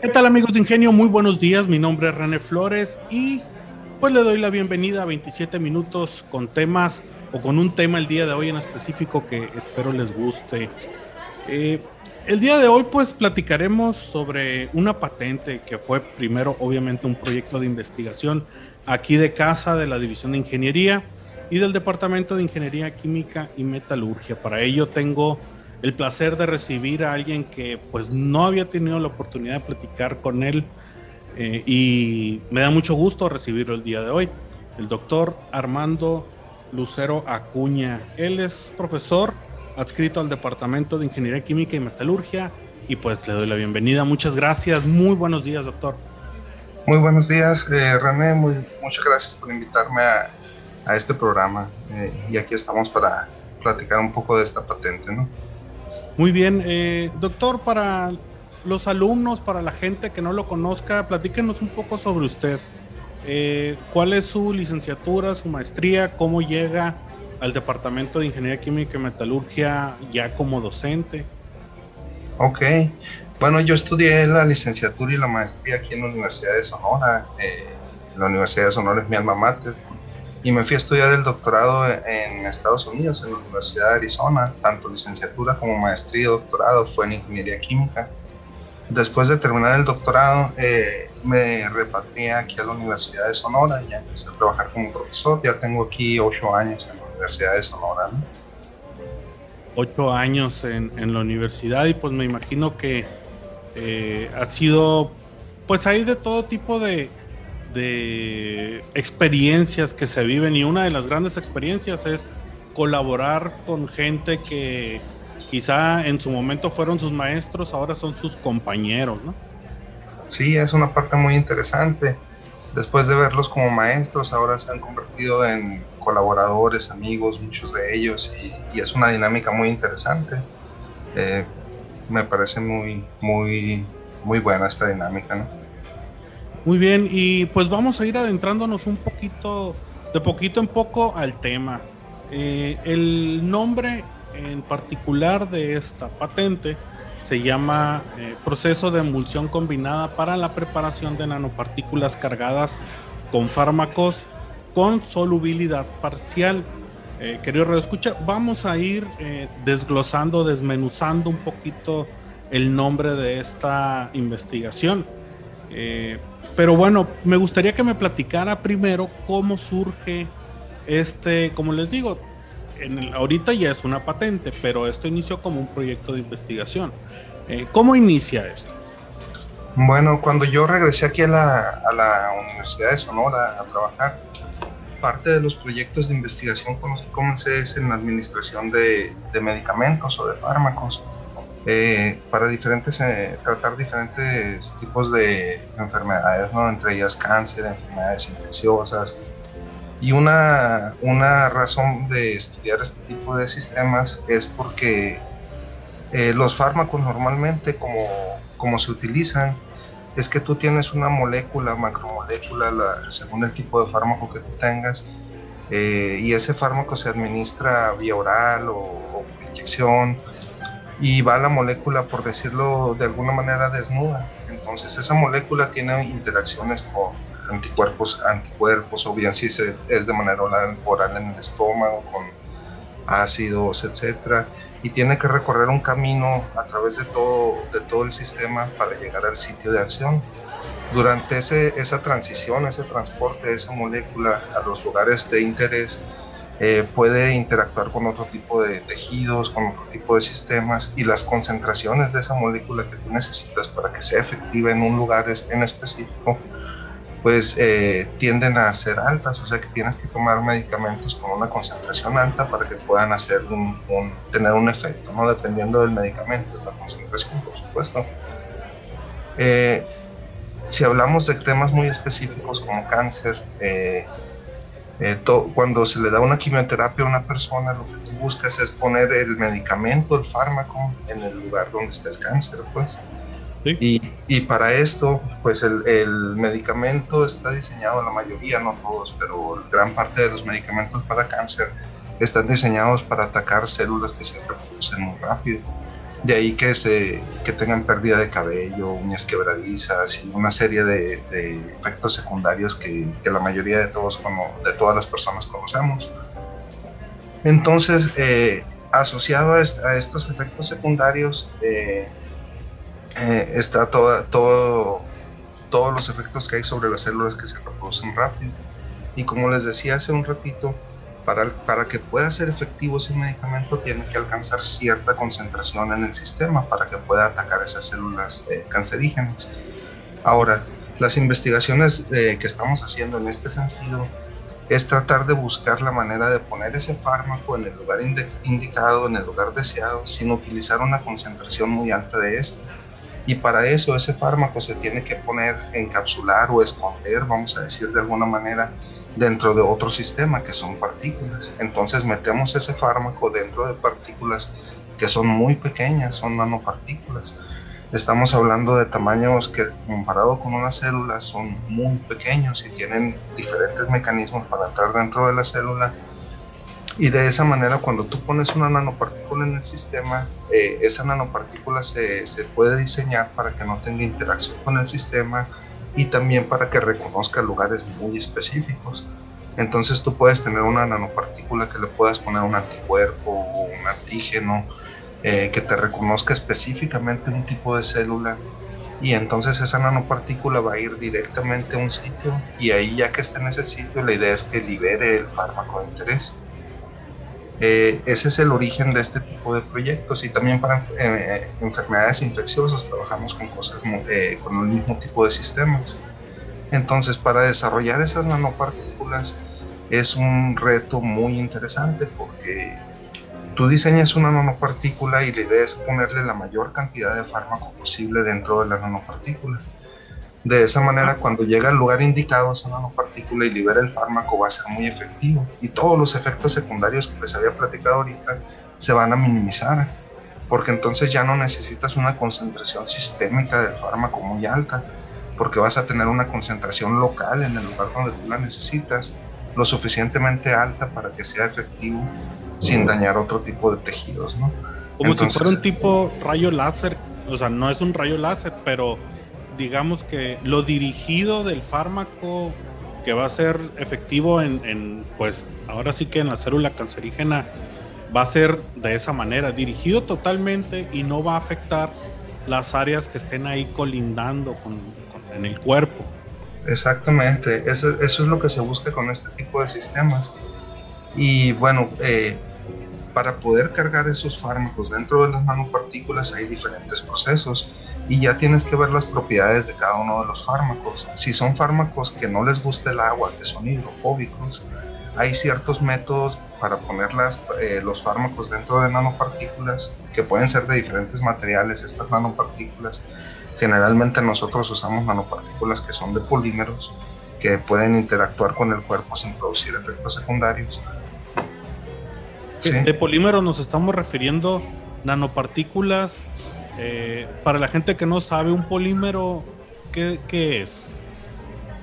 ¿Qué tal amigos de Ingenio? Muy buenos días, mi nombre es René Flores y pues le doy la bienvenida a 27 minutos con temas o con un tema el día de hoy en específico que espero les guste. Eh, el día de hoy pues platicaremos sobre una patente que fue primero obviamente un proyecto de investigación aquí de casa de la División de Ingeniería y del Departamento de Ingeniería Química y Metalurgia. Para ello tengo el placer de recibir a alguien que pues no había tenido la oportunidad de platicar con él eh, y me da mucho gusto recibirlo el día de hoy, el doctor Armando Lucero Acuña. Él es profesor adscrito al Departamento de Ingeniería Química y Metalurgia y pues le doy la bienvenida. Muchas gracias, muy buenos días doctor. Muy buenos días eh, René, muy, muchas gracias por invitarme a, este programa eh, y aquí estamos para platicar un poco de esta patente, ¿no? Muy bien, eh, doctor, para los alumnos, para la gente que no lo conozca, platíquenos un poco sobre usted. Eh, ¿Cuál es su licenciatura, su maestría? ¿Cómo llega al Departamento de Ingeniería Química y Metalurgia ya como docente? Ok, bueno, yo estudié la licenciatura y la maestría aquí en la Universidad de Sonora. Eh, la Universidad de Sonora es mi alma mater y me fui a estudiar el doctorado en Estados Unidos, en la Universidad de Arizona, tanto licenciatura como maestría y doctorado fue en ingeniería química. Después de terminar el doctorado, eh, me repatrié aquí a la Universidad de Sonora y ya empecé a trabajar como profesor. Ya tengo aquí ocho años en la Universidad de Sonora. Ocho años en, en, la universidad y pues me imagino que eh, ha sido, pues hay de todo tipo de, de experiencias que se viven y una de las grandes experiencias es colaborar con gente que quizá en su momento fueron sus maestros, ahora son sus compañeros, ¿no? Sí, es una parte muy interesante. Después de verlos como maestros, ahora se han convertido en colaboradores, amigos, muchos de ellos, y, es una dinámica muy interesante. Eh, me parece muy, muy, muy buena esta dinámica, ¿no? Muy bien, y pues vamos a ir adentrándonos un poquito, de poquito en poco al tema. Eh, el nombre en particular de esta patente se llama eh, proceso de emulsión combinada para la preparación de nanopartículas cargadas con fármacos con solubilidad parcial. Eh, querido Radio Escucha, vamos a ir eh, desglosando, desmenuzando un poquito el nombre de esta investigación. Eh, pero bueno, me gustaría que me platicara primero cómo surge este, como les digo, en el, ahorita ya es una patente, pero esto inició como un proyecto de investigación. Eh, ¿Cómo inicia esto? Bueno, cuando yo regresé aquí a la, Universidad de Sonora a trabajar, parte de los proyectos de investigación que comencé es en la administración de medicamentos o de fármacos eh, para diferentes, eh, tratar diferentes tipos de enfermedades, ¿no? entre ellas cáncer, enfermedades infecciosas. Y una, una razón de estudiar este tipo de sistemas es porque eh, los fármacos normalmente como, como se utilizan es que tú tienes una molécula, macromolécula, la, según el tipo de fármaco que tú tengas, y ese fármaco se administra vía oral o, o inyección, y va la molécula, por decirlo de alguna manera, desnuda. Entonces esa molécula tiene interacciones con anticuerpos, anticuerpos, o bien si es de manera oral, oral en el estómago, con ácidos, etcétera, y tiene que recorrer un camino a través de todo, de todo el sistema para llegar al sitio de acción. Durante ese, esa transición, ese transporte de esa molécula a los lugares de interés, eh, puede interactuar con otro tipo de tejidos, con otro tipo de sistemas y las concentraciones de esa molécula que tú necesitas para que sea efectiva en un lugar en específico, pues eh, tienden a ser altas, o sea que tienes que tomar medicamentos con una concentración alta para que puedan hacer un, tener un efecto, ¿no? dependiendo del medicamento, la concentración, por supuesto. Eh, si hablamos de temas muy específicos como cáncer, eh, cuando se le da una quimioterapia a una persona, lo que tú buscas es poner el medicamento, el fármaco, en el lugar donde está el cáncer, pues. Y, y, para esto, pues el, el, medicamento está diseñado, la mayoría, no todos, pero gran parte de los medicamentos para cáncer están diseñados para atacar células que se reproducen muy rápido. De ahí que, se, que tengan pérdida de cabello, uñas quebradizas y una serie de, efectos secundarios que, la mayoría de, todos, de todas las personas conocemos. Entonces, eh, asociado a, estos efectos secundarios, eh, eh, está toda, todo, todos los efectos que hay sobre las células que se reproducen rápido. Y como les decía hace un ratito, para, que pueda ser efectivo ese medicamento tiene que alcanzar cierta concentración en el sistema para que pueda atacar esas células eh, cancerígenas. Ahora, las investigaciones eh, que estamos haciendo en este sentido es tratar de buscar la manera de poner ese fármaco en el lugar indicado, en el lugar deseado, sin utilizar una concentración muy alta de este. Y para eso ese fármaco se tiene que poner, encapsular o esconder, vamos a decir de alguna manera, dentro de otro sistema que son partículas. Entonces metemos ese fármaco dentro de partículas que son muy pequeñas, son nanopartículas. Estamos hablando de tamaños que comparado con una célula son muy pequeños y tienen diferentes mecanismos para entrar dentro de la célula. Y de esa manera cuando tú pones una nanopartícula en el sistema, eh, esa nanopartícula se, se puede diseñar para que no tenga interacción con el sistema, y también para que reconozca lugares muy específicos. Entonces tú puedes tener una nanopartícula que le puedas poner un anticuerpo o un antígeno eh, que te reconozca específicamente un tipo de célula y entonces esa nanopartícula va a ir directamente a un sitio y ahí ya que esté en ese sitio la idea es que libere el fármaco de interés. Eh, ese es el origen de este tipo de proyectos y también para eh, enfermedades infecciosas trabajamos con cosas eh, con el mismo tipo de sistemas. Entonces, para desarrollar esas nanopartículas es un reto muy interesante porque tú diseñas una nanopartícula y la idea es ponerle la mayor cantidad de fármaco posible dentro de la nanopartícula. De esa manera, cuando llega al lugar indicado esa nanopartícula y libera el fármaco, va a ser muy efectivo. Y todos los efectos secundarios que les había platicado ahorita se van a minimizar. Porque entonces ya no necesitas una concentración sistémica del fármaco muy alta. Porque vas a tener una concentración local en el lugar donde tú la necesitas, lo suficientemente alta para que sea efectivo sin dañar otro tipo de tejidos. ¿no? Como si fuera un tipo rayo láser. O sea, no es un rayo láser, pero digamos que lo dirigido del fármaco que va a ser efectivo en, pues ahora sí que en la célula cancerígena va a ser de esa manera, dirigido totalmente y no va a afectar las áreas que estén ahí colindando con, en el cuerpo. Exactamente, eso, es lo que se busca con este tipo de sistemas. Y bueno, eh, para poder cargar esos fármacos dentro de las nanopartículas hay diferentes procesos y ya tienes que ver las propiedades de cada uno de los fármacos. Si son fármacos que no les gusta el agua, que son hidrofóbicos, hay ciertos métodos para poner eh, los fármacos dentro de nanopartículas que pueden ser de diferentes materiales. Estas nanopartículas, generalmente nosotros usamos nanopartículas que son de polímeros que pueden interactuar con el cuerpo sin producir efectos secundarios. De polímeros nos estamos refiriendo nanopartículas eh, para la gente que no sabe, un polímero, ¿qué, es?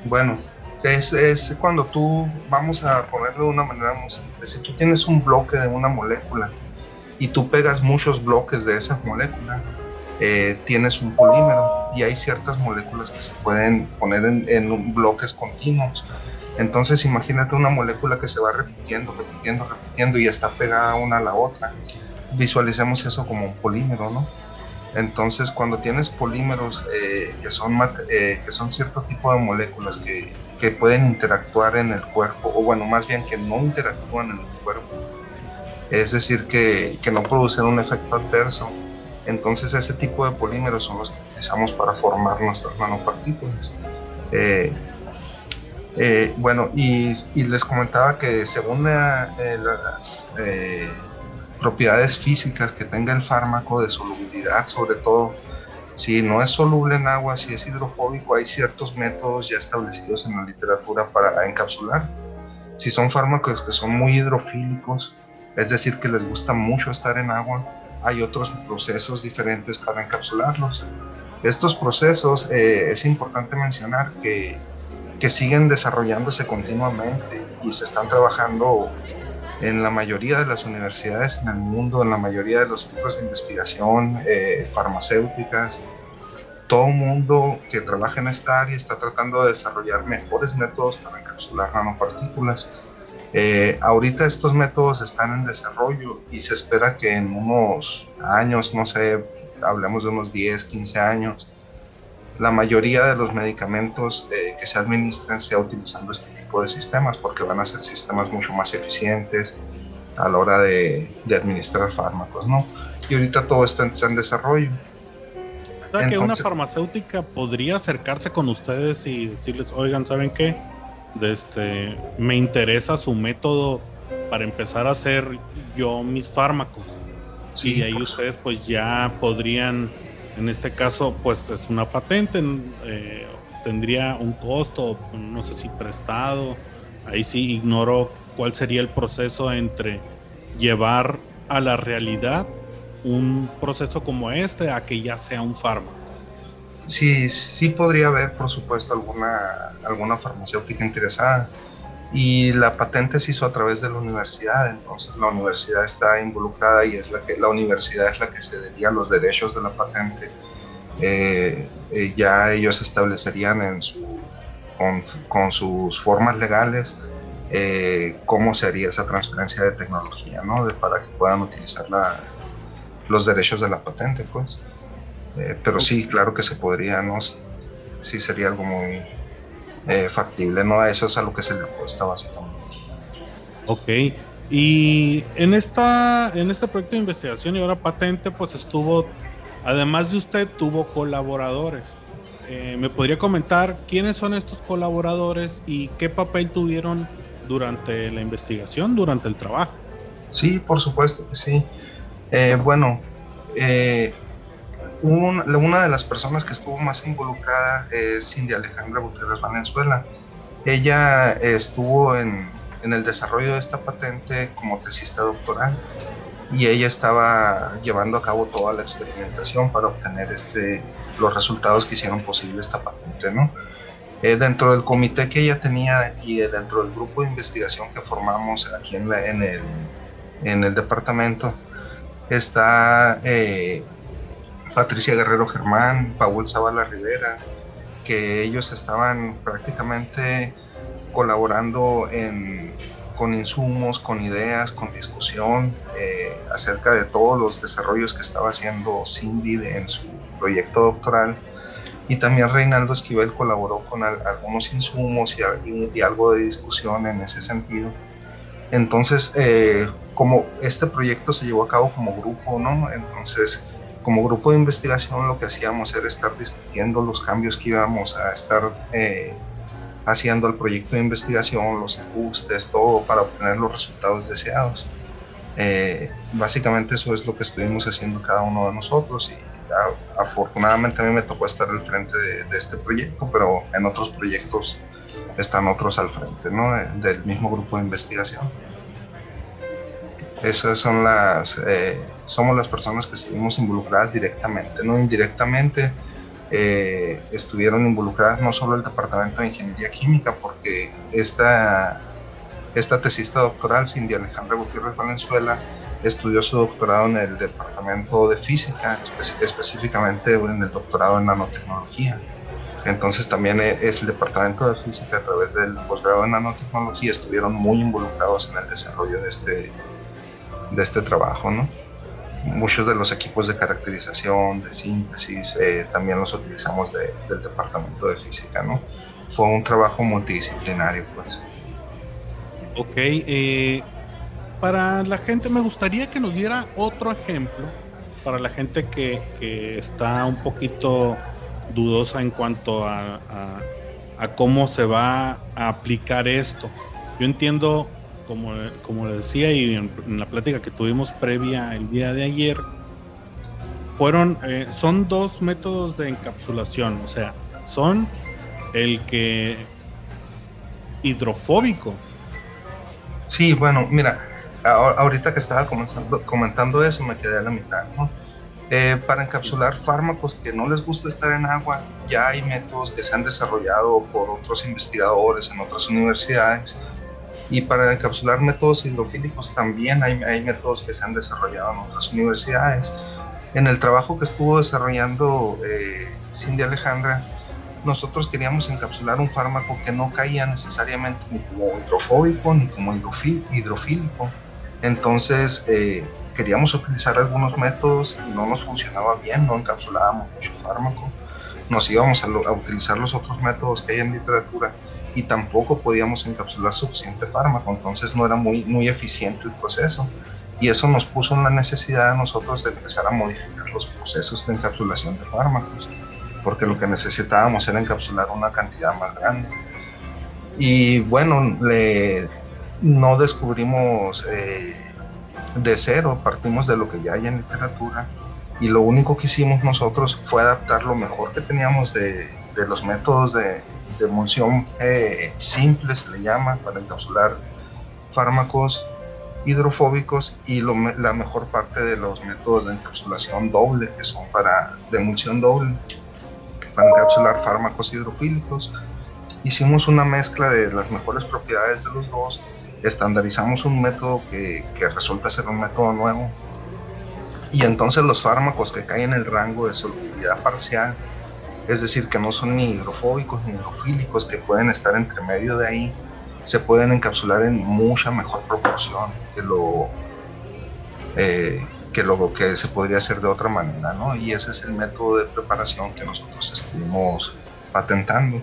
Bueno, es, es, cuando tú, vamos a ponerlo de una manera muy simple, si tú tienes un bloque de una molécula y tú pegas muchos bloques de esa molécula, eh, tienes un polímero y hay ciertas moléculas que se pueden poner en, en, bloques continuos. Entonces imagínate una molécula que se va repitiendo, repitiendo, repitiendo y está pegada una a la otra. Visualicemos eso como un polímero, ¿no? Entonces, cuando tienes polímeros eh, que, son, eh, que son cierto tipo de moléculas que, que, pueden interactuar en el cuerpo, o bueno, más bien que no interactúan en el cuerpo, es decir, que, que no producen un efecto adverso, entonces ese tipo de polímeros son los que utilizamos para formar nuestras nanopartículas. Eh, bueno, y, y, les comentaba que según las propiedades físicas que tenga el fármaco de solubilidad, sobre todo, Si no es soluble en agua, si es hidrofóbico, hay ciertos métodos ya establecidos en la literatura para encapsular. Si son fármacos que son muy hidrofílicos, es decir, que les gusta mucho estar en agua, hay otros procesos diferentes para encapsularlos. Estos procesos eh, es importante mencionar que, que siguen desarrollándose continuamente y se están trabajando en la mayoría de las universidades en el mundo, en la mayoría de los centros de investigación eh, farmacéuticas. Todo mundo que trabaja en esta área está tratando de desarrollar mejores métodos para encapsular nanopartículas. Eh, ahorita estos métodos están en desarrollo y se espera que en unos años, no sé, hablemos de unos 10, 15 años, la mayoría de los medicamentos eh, que se administran sea utilizando este tipo de sistemas porque van a ser sistemas mucho más eficientes a la hora de, administrar fármacos, ¿no? Y ahorita todo está en, desarrollo. O que una farmacéutica podría acercarse con ustedes y decirles, oigan, ¿saben qué? este, me interesa su método para empezar a hacer yo mis fármacos. y ahí ustedes pues ya podrían en este caso, pues es una patente, eh, tendría un costo, no sé si prestado. Ahí sí ignoro cuál sería el proceso entre llevar a la realidad un proceso como este a que ya sea un fármaco. Sí, sí podría haber, por supuesto, alguna, alguna farmacéutica interesada. Y la patente se hizo a través de la universidad, entonces la universidad está involucrada y es la que la universidad es la que cedería los derechos de la patente. Eh, eh, ya ellos establecerían en su, con, sus formas legales eh, cómo sería esa transferencia de tecnología, ¿no? De, para que puedan utilizar la, los derechos de la patente, pues. pero sí, claro que se podría, ¿no? Sí, sería algo muy, eh, factible, ¿no? A eso es a lo que se le apuesta básicamente. Ok. Y en esta, en este proyecto de investigación y ahora patente, pues estuvo, además de usted, tuvo colaboradores. Eh, ¿Me podría comentar quiénes son estos colaboradores y qué papel tuvieron durante la investigación, durante el trabajo? Sí, por supuesto que sí. Eh, bueno, una de las personas que estuvo más involucrada es Cindy Alejandra Gutiérrez Valenzuela. Ella estuvo en, el desarrollo de esta patente como tesista doctoral y ella estaba llevando a cabo toda la experimentación para obtener este, los resultados que hicieron posible esta patente. ¿no? Eh, dentro del comité que ella tenía y dentro del grupo de investigación que formamos aquí en, en, el, en el departamento, está eh, Patricia Guerrero Germán, Paul Zavala Rivera, que ellos estaban prácticamente colaborando con insumos, con ideas, con discusión eh, acerca de todos los desarrollos que estaba haciendo Cindy en su proyecto doctoral. Y también Reinaldo Esquivel colaboró con algunos insumos y, algo de discusión en ese sentido. Entonces, eh, como este proyecto se llevó a cabo como grupo, ¿no? Entonces, como grupo de investigación lo que hacíamos era estar discutiendo los cambios que íbamos a estar eh, haciendo al proyecto de investigación, los ajustes, todo para obtener los resultados deseados. Eh, básicamente eso es lo que estuvimos haciendo cada uno de nosotros y afortunadamente a mí me tocó estar al frente de, este proyecto, pero en otros proyectos están otros al frente ¿no? del mismo grupo de investigación. Esas son las, eh, somos las personas que estuvimos involucradas directamente, no indirectamente. Eh, estuvieron involucradas no solo el Departamento de Ingeniería Química, porque esta, esta tesista doctoral, Cindy Alejandra Gutiérrez Valenzuela, estudió su doctorado en el Departamento de Física, específicamente en el doctorado en nanotecnología. Entonces también e, es el Departamento de Física a través del posgrado en nanotecnología estuvieron muy involucrados en el desarrollo de este, de este trabajo, ¿no? Muchos de los equipos de caracterización, de síntesis, eh, también los utilizamos del departamento de física, ¿no? Fue un trabajo multidisciplinario, pues. Ok, eh, para la gente me gustaría que nos diera otro ejemplo, para la gente que, que está un poquito dudosa en cuanto a, a, a, cómo se va a aplicar esto. Yo entiendo como, como decía y en, la plática que tuvimos previa el día de ayer, fueron, eh, son dos métodos de encapsulación, o sea, son el que hidrofóbico. Sí, bueno, mira, ahorita que estaba comentando eso me quedé a la mitad, ¿no? Eh, para encapsular fármacos que no les gusta estar en agua, ya hay métodos que se han desarrollado por otros investigadores en otras universidades. Y para encapsular métodos hidrofílicos también hay, hay métodos que se han desarrollado en otras universidades. En el trabajo que estuvo desarrollando eh, Cindy Alejandra, nosotros queríamos encapsular un fármaco que no caía necesariamente ni como hidrofóbico ni como hidrofílico. Entonces, eh, queríamos utilizar algunos métodos y no nos funcionaba bien, no encapsulábamos mucho fármaco, nos íbamos a, utilizar los otros métodos que hay en literatura y tampoco podíamos encapsular suficiente fármaco, entonces no era muy, muy eficiente el proceso. Y eso nos puso una necesidad a nosotros de empezar a modificar los procesos de encapsulación de fármacos, porque lo que necesitábamos era encapsular una cantidad más grande. Y bueno, le, no descubrimos eh, de cero, partimos de lo que ya hay en literatura y lo único que hicimos nosotros fue adaptar lo mejor que teníamos de, de los métodos de, de emulsión eh, simple, se le llama, para encapsular fármacos hidrofóbicos y la mejor parte de los métodos de encapsulación doble, que son para de emulsión doble, para encapsular fármacos hidrofílicos. Hicimos una mezcla de las mejores propiedades de los dos estandarizamos un método que, resulta ser un método nuevo y entonces los fármacos que caen en el rango de solubilidad parcial, es decir, que no son ni hidrofóbicos ni hidrofílicos, que pueden estar entre medio de ahí, se pueden encapsular en mucha mejor proporción que lo, eh, que se podría hacer de otra manera, ¿no? Y ese es el método de preparación que nosotros estuvimos patentando.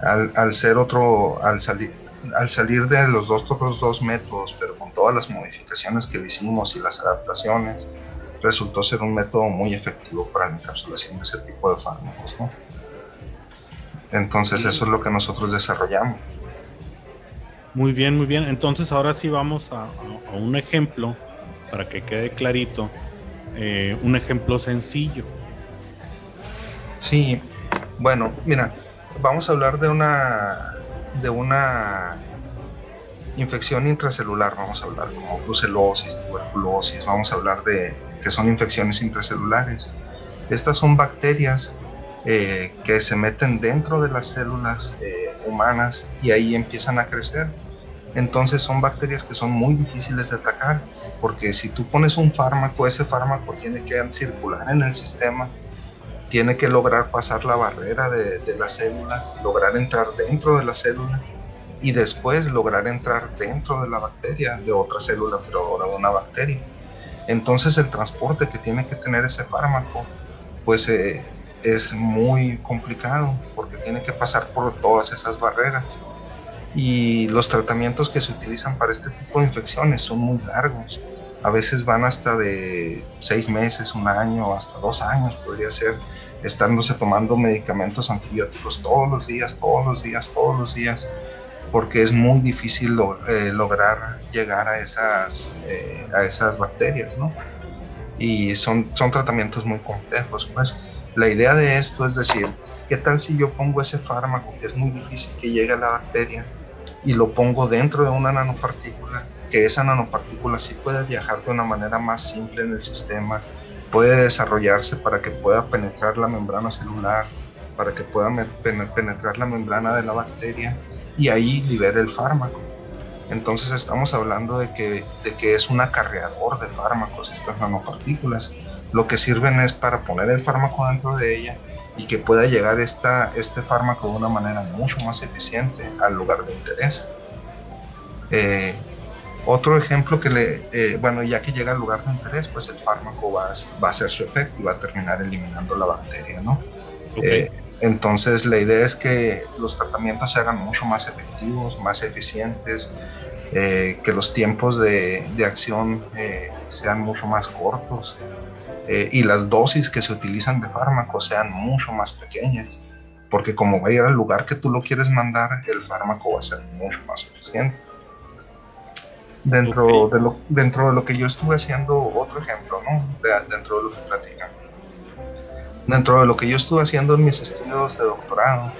Al, ser otro, al salir, al salir de los dos, otros dos métodos, pero con todas las modificaciones que hicimos y las adaptaciones, resultó ser un método muy efectivo para la encapsulación de ese tipo de fármacos. Entonces eso es lo que nosotros desarrollamos. Muy bien, muy bien. Entonces ahora sí vamos a, un ejemplo para que quede clarito, eh, un ejemplo sencillo. Sí, bueno, mira, vamos a hablar de una de una infección intracelular, vamos a hablar como brucelosis, tuberculosis, vamos a hablar de que son infecciones intracelulares. Estas son bacterias eh, que se meten dentro de las células eh, humanas y ahí empiezan a crecer. Entonces son bacterias que son muy difíciles de atacar porque si tú pones un fármaco, ese fármaco tiene que circular en el sistema tiene que lograr pasar la barrera de, la célula, lograr entrar dentro de la célula y después lograr entrar dentro de la bacteria, de otra célula, pero ahora de una bacteria. Entonces el transporte que tiene que tener ese fármaco, pues eh, es muy complicado porque tiene que pasar por todas esas barreras. Y los tratamientos que se utilizan para este tipo de infecciones son muy largos. A veces van hasta de seis meses, un año, hasta dos años podría ser estándose tomando medicamentos antibióticos todos los días, todos los días, todos los días, porque es muy difícil eh, lograr llegar a esas, eh, a esas bacterias, ¿no? Y son, son tratamientos muy complejos, pues la idea de esto es decir, ¿qué tal si yo pongo ese fármaco que es muy difícil que llegue a la bacteria y lo pongo dentro de una nanopartícula, que esa nanopartícula sí puede viajar de una manera más simple en el sistema, puede desarrollarse para que pueda penetrar la membrana celular, para que pueda penetrar la membrana de la bacteria y ahí libere el fármaco. Entonces estamos hablando de que, de que es un acarreador de fármacos estas nanopartículas. Lo que sirven es para poner el fármaco dentro de ella y que pueda llegar esta, este fármaco de una manera mucho más eficiente al lugar de interés. Eh, otro ejemplo que le, eh, bueno, ya que llega al lugar de interés, pues el fármaco va, va a hacer su efecto y va a terminar eliminando la bacteria, ¿no? Eh, entonces la idea es que los tratamientos se hagan mucho más efectivos, más eficientes, eh, que los tiempos de, de acción sean mucho más cortos y las dosis que se utilizan de fármaco sean mucho más pequeñas, porque como va a ir al lugar que tú lo quieres mandar, el fármaco va a ser mucho más eficiente. Dentro, de lo, dentro de lo que yo estuve haciendo, otro ejemplo, ¿no? dentro de lo que platican. Dentro de lo que yo estuve haciendo en mis estudios de doctorado,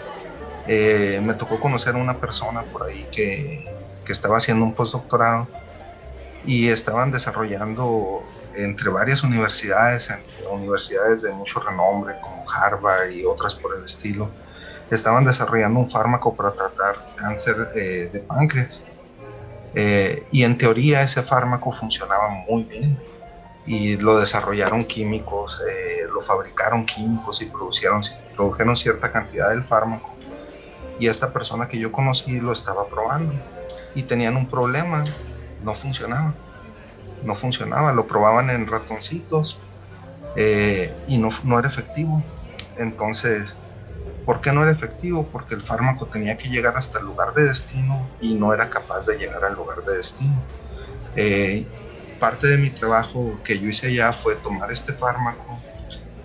eh, me tocó conocer a una persona por ahí que, que estaba haciendo un postdoctorado y estaban desarrollando entre varias universidades, universidades de mucho renombre como Harvard y otras por el estilo, estaban desarrollando un fármaco para tratar cáncer eh, de páncreas. Eh, y en teoría ese fármaco funcionaba muy bien y lo desarrollaron químicos, eh, lo fabricaron químicos y produjeron, produjeron cierta cantidad del fármaco. Y esta persona que yo conocí lo estaba probando y tenían un problema, no funcionaba. No funcionaba, lo probaban en ratoncitos y no, no era efectivo. Entonces, ¿Por qué no era efectivo? Porque el fármaco tenía que llegar hasta el lugar de destino y no era capaz de llegar al lugar de destino. Eh, parte de mi trabajo que yo hice allá fue tomar este fármaco,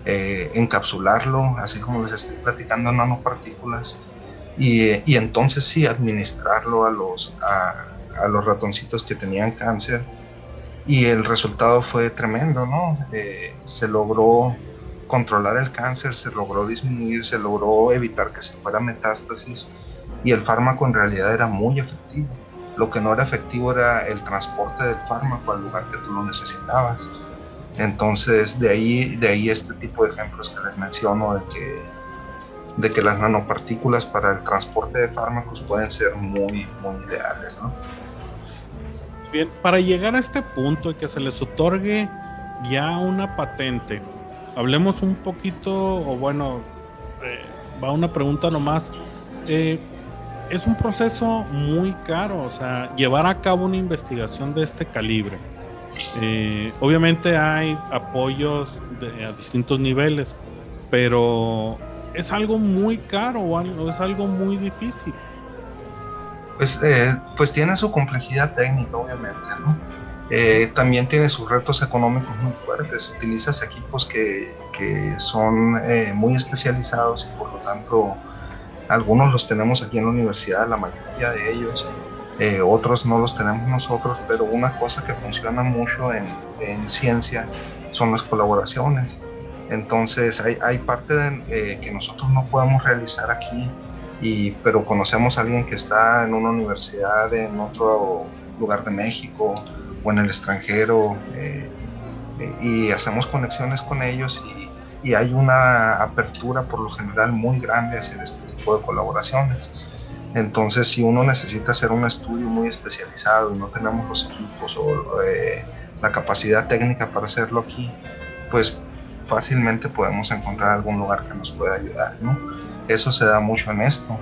eh, encapsularlo, así como les estoy platicando, nanopartículas, y, y entonces sí administrarlo a los, a, los ratoncitos que tenían cáncer. Y el resultado fue tremendo, ¿no? Eh, se logró controlar el cáncer, se logró disminuir, se logró evitar que se fuera metástasis y el fármaco en realidad era muy efectivo. Lo que no era efectivo era el transporte del fármaco al lugar que tú lo necesitabas. Entonces, de ahí, de ahí este tipo de ejemplos que les menciono de que, de que las nanopartículas para el transporte de fármacos pueden ser muy, muy ideales. ¿no? Bien, para llegar a este punto y que se les otorgue ya una patente, hablemos un poquito, o bueno, eh, va una pregunta nomás. Eh, es un proceso muy caro, o sea, llevar a cabo una investigación de este calibre. Eh, obviamente hay apoyos a distintos niveles, pero es algo muy caro o es algo muy difícil. Pues, pues tiene su complejidad técnica, obviamente, ¿no? Eh, también tiene sus retos económicos muy fuertes. Utilizas equipos que, que son eh, muy especializados y por lo tanto algunos los tenemos aquí en la universidad, la mayoría de ellos. Eh, otros no los tenemos nosotros, pero una cosa que funciona mucho en, en ciencia son las colaboraciones. Entonces hay, parte de, que nosotros no podemos realizar aquí, pero conocemos a alguien que está en una universidad en otro lugar de México o en el extranjero eh, eh, y hacemos conexiones con ellos y, hay una apertura por lo general muy grande hacia este tipo de colaboraciones. Entonces, si uno necesita hacer un estudio muy especializado y no tenemos los equipos o eh, la capacidad técnica para hacerlo aquí, pues fácilmente podemos encontrar algún lugar que nos pueda ayudar. ¿no? Eso se da mucho en esto.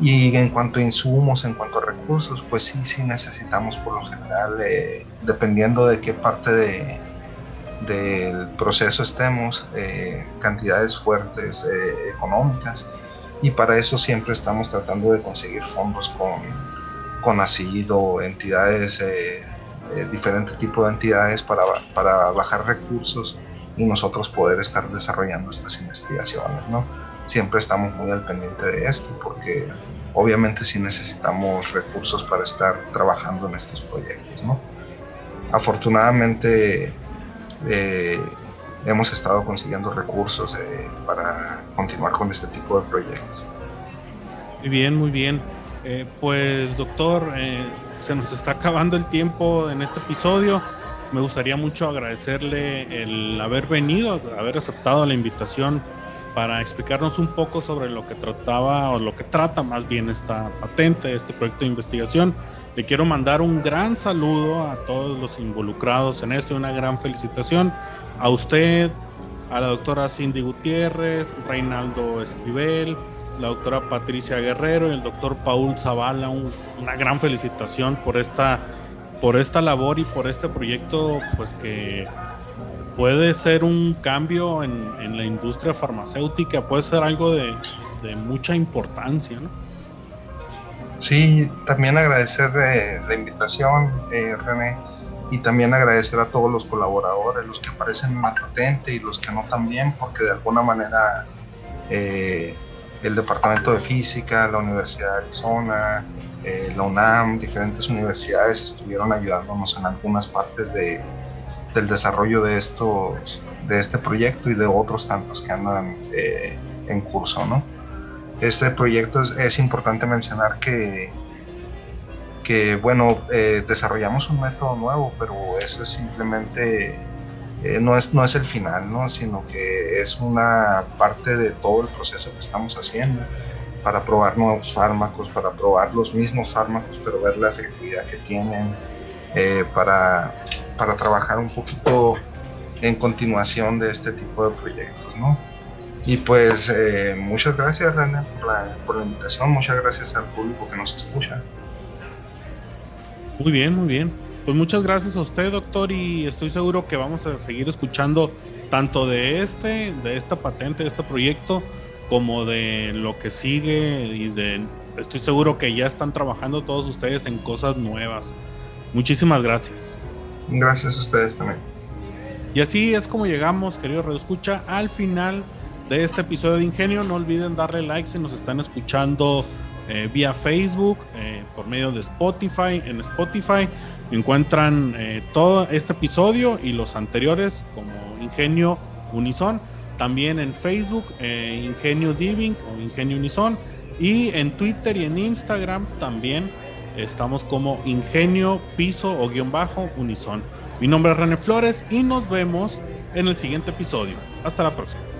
Y en cuanto a insumos, en cuanto a recursos, pues sí, sí necesitamos por lo general, eh, dependiendo de qué parte de, del proceso estemos, eh, cantidades fuertes eh, económicas. Y para eso siempre estamos tratando de conseguir fondos con, con asido, entidades, diferentes tipos de entidades para, para bajar recursos y nosotros poder estar desarrollando estas investigaciones, ¿no? siempre estamos muy al pendiente de esto porque obviamente sí necesitamos recursos para estar trabajando en estos proyectos. ¿no? Afortunadamente eh, hemos estado consiguiendo recursos eh, para continuar con este tipo de proyectos. Muy bien, muy bien. Eh, pues doctor, se nos está acabando el tiempo en este episodio. Me gustaría mucho agradecerle el haber venido, haber aceptado la invitación para explicarnos un poco sobre lo que trataba o lo que trata más bien esta patente, este proyecto de investigación. Le quiero mandar un gran saludo a todos los involucrados en esto y una gran felicitación a usted, a la doctora Cindy Gutiérrez, Reinaldo Esquivel, la doctora Patricia Guerrero y el doctor Paul Zavala. una gran felicitación por esta, por esta labor y por este proyecto pues que puede ser un cambio en, la industria farmacéutica, puede ser algo de, mucha importancia, ¿no? Sí, también agradecer eh, la invitación, eh, René, y también agradecer a todos los colaboradores, los que aparecen en la patente y los que no también, porque de alguna manera eh, el Departamento de Física, la Universidad de Arizona, eh, la UNAM, diferentes universidades estuvieron ayudándonos en algunas partes de, del desarrollo de, estos, de este proyecto y de otros tantos que andan en curso. ¿no? Este proyecto es, es importante mencionar que, que bueno, eh, desarrollamos un método nuevo, pero eso es simplemente, no, es, no es el final, ¿no? sino que es una parte de todo el proceso que estamos haciendo para probar nuevos fármacos, para probar los mismos fármacos, pero ver la efectividad que tienen, eh, para, para, trabajar un poquito en continuación de este tipo de proyectos, ¿no? Y pues eh, muchas gracias, René, por la, por la invitación, muchas gracias al público que nos escucha. Muy bien, muy bien. Pues muchas gracias a usted, doctor, y estoy seguro que vamos a seguir escuchando tanto de este, de esta patente, de este proyecto, como de lo que sigue y de estoy seguro que ya están trabajando todos ustedes en cosas nuevas. Muchísimas gracias. Gracias a ustedes también. Y así es como llegamos, querido Radio Escucha, al final de este episodio de Ingenio. No olviden darle like si nos están escuchando eh, vía Facebook, eh, por medio de Spotify. En Spotify encuentran eh, todo este episodio y los anteriores como Ingenio Unison también en Facebook, Ingenio Diving o Ingenio Unison. Y en Twitter y en Instagram también estamos como Ingenio Piso o guion bajo Unison. Mi nombre es René Flores y nos vemos en el siguiente episodio. Hasta la próxima.